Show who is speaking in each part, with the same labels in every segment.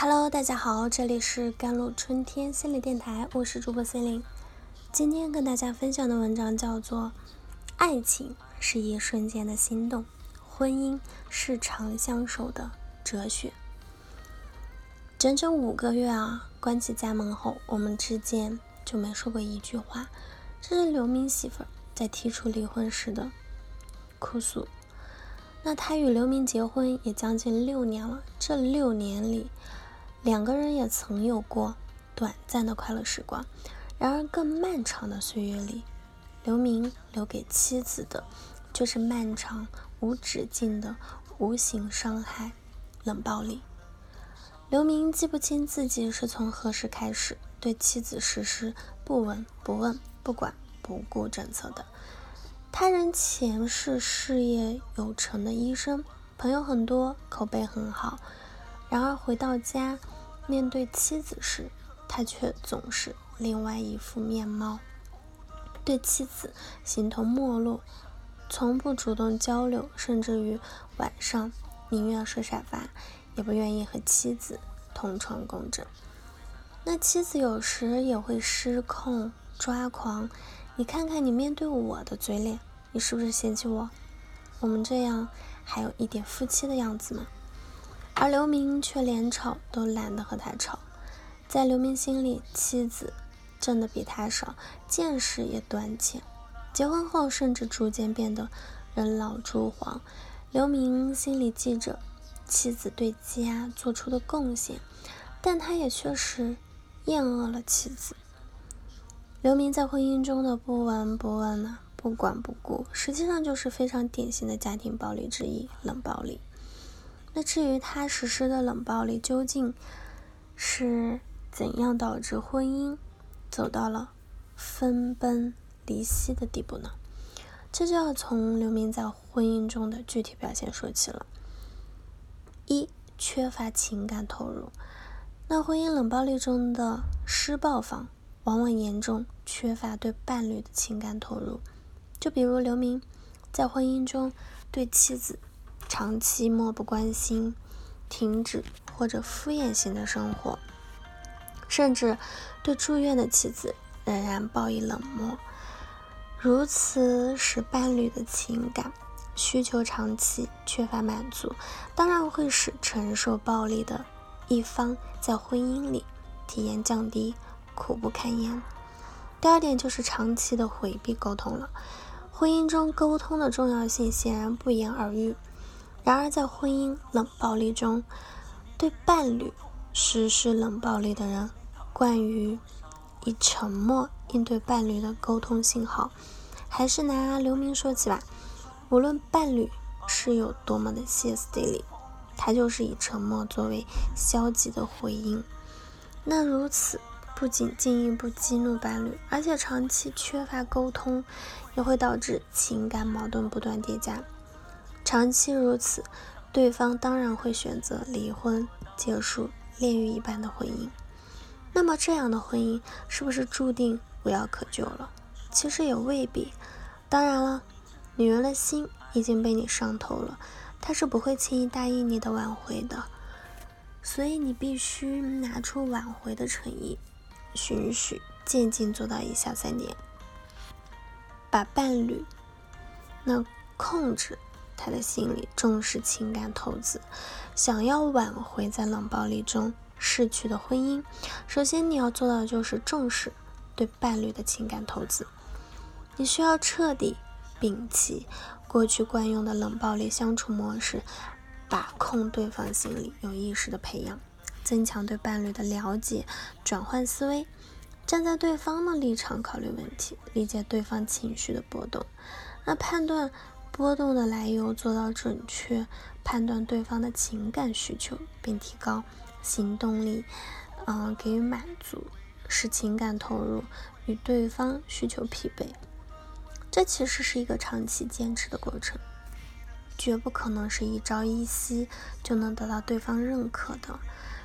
Speaker 1: Hello，大家好，这里是甘露春天心理电台，我是主播心灵。今天跟大家分享的文章叫做《爱情是一瞬间的心动，婚姻是长相守的哲学》。整整五个月啊，关起家门后，我们之间就没说过一句话。这是刘明媳妇在提出离婚时的哭诉。那他与刘明结婚也将近六年了，这六年里。两个人也曾有过短暂的快乐时光，然而更漫长的岁月里，刘明留给妻子的却是漫长无止境的无形伤害、冷暴力。刘明记不清自己是从何时开始对妻子实施不闻不问、不管不顾政策的。他人前世事业有成的医生，朋友很多，口碑很好。然而回到家，面对妻子时，他却总是另外一副面貌。对妻子形同陌路，从不主动交流，甚至于晚上宁愿睡沙发，也不愿意和妻子同床共枕。那妻子有时也会失控抓狂。你看看你面对我的嘴脸，你是不是嫌弃我？我们这样还有一点夫妻的样子吗？而刘明却连吵都懒得和他吵，在刘明心里，妻子挣的比他少，见识也短浅，结婚后甚至逐渐变得人老珠黄。刘明心里记着妻子对家做出的贡献，但他也确实厌恶了妻子。刘明在婚姻中的不闻不问呢，不管不顾，实际上就是非常典型的家庭暴力之一——冷暴力。那至于他实施的冷暴力究竟是怎样导致婚姻走到了分崩离析的地步呢？这就要从刘明在婚姻中的具体表现说起了。一、缺乏情感投入。那婚姻冷暴力中的施暴方往往严重缺乏对伴侣的情感投入。就比如刘明在婚姻中对妻子。长期漠不关心、停止或者敷衍型的生活，甚至对住院的妻子仍然报以冷漠，如此使伴侣的情感需求长期缺乏满足，当然会使承受暴力的一方在婚姻里体验降低，苦不堪言。第二点就是长期的回避沟通了，婚姻中沟通的重要性显然不言而喻。然而，在婚姻冷暴力中，对伴侣实施冷暴力的人，惯于以沉默应对伴侣的沟通信号。还是拿刘明说起吧，无论伴侣是有多么的歇斯底里，他就是以沉默作为消极的回应。那如此不仅进一步激怒伴侣，而且长期缺乏沟通，也会导致情感矛盾不断叠加。长期如此，对方当然会选择离婚，结束炼狱一般的婚姻。那么，这样的婚姻是不是注定无药可救了？其实也未必。当然了，女人的心已经被你伤透了，她是不会轻易答应你的挽回的。所以，你必须拿出挽回的诚意，循序渐进做到以下三点：把伴侣那控制。他的心里重视情感投资，想要挽回在冷暴力中逝去的婚姻，首先你要做到的就是重视对伴侣的情感投资。你需要彻底摒弃过去惯用的冷暴力相处模式，把控对方心理，有意识的培养，增强对伴侣的了解，转换思维，站在对方的立场考虑问题，理解对方情绪的波动，那判断。波动的来由，做到准确判断对方的情感需求，并提高行动力，嗯，给予满足，使情感投入与对方需求匹配。这其实是一个长期坚持的过程，绝不可能是一朝一夕就能得到对方认可的。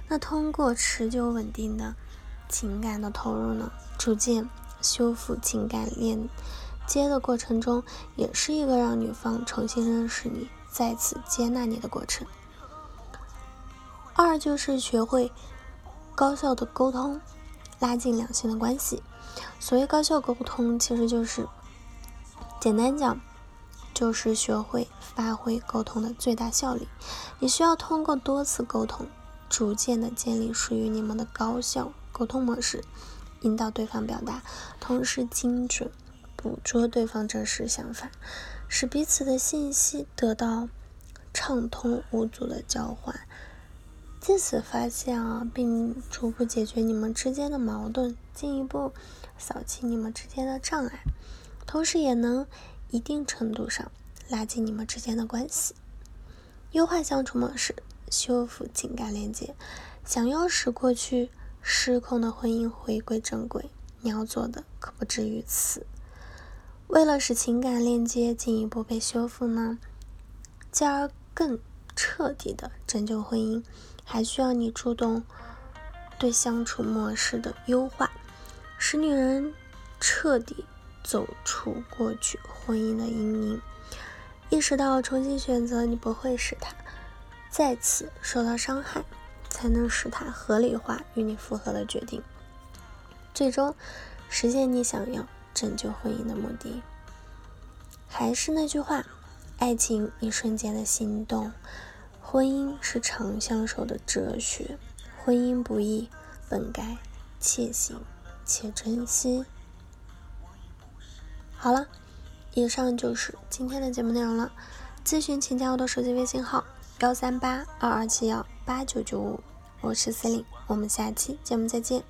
Speaker 1: 那通过持久稳定的情感的投入呢，逐渐修复情感链。接的过程中，也是一个让女方重新认识你、再次接纳你的过程。二。就是学会高效的沟通，拉近两性的关系。所谓高效沟通，其实就是简单讲，就是学会发挥沟通的最大效率。你需要通过多次沟通，逐渐的建立属于你们的高效沟通模式，引导对方表达，同时精准捕捉对方真实想法，使彼此的信息得到畅通无阻的交换。借此发现啊，并逐步解决你们之间的矛盾，进一步扫清你们之间的障碍，同时也能一定程度上拉近你们之间的关系，优化相处模式，修复情感连接。想要使过去失控的婚姻回归正轨，你要做的可不止于此。为了使情感链接进一步被修复呢，进而更彻底的拯救婚姻。还需要你主动对相处模式的优化，使女人彻底走出过去婚姻的阴影，意识到重新选择你不会使她再次受到伤害，才能使她合理化与你复合的决定，最终实现你想要拯救婚姻的目的。还是那句话，爱情一瞬间的心动。婚姻是长相守的哲学，婚姻不易，本该且行且珍惜。好了，以上就是今天的节目内容了。咨询请加我的手机微信号：幺三八二二七幺八九九五，我是 C e l i n e 我们下期节目再见。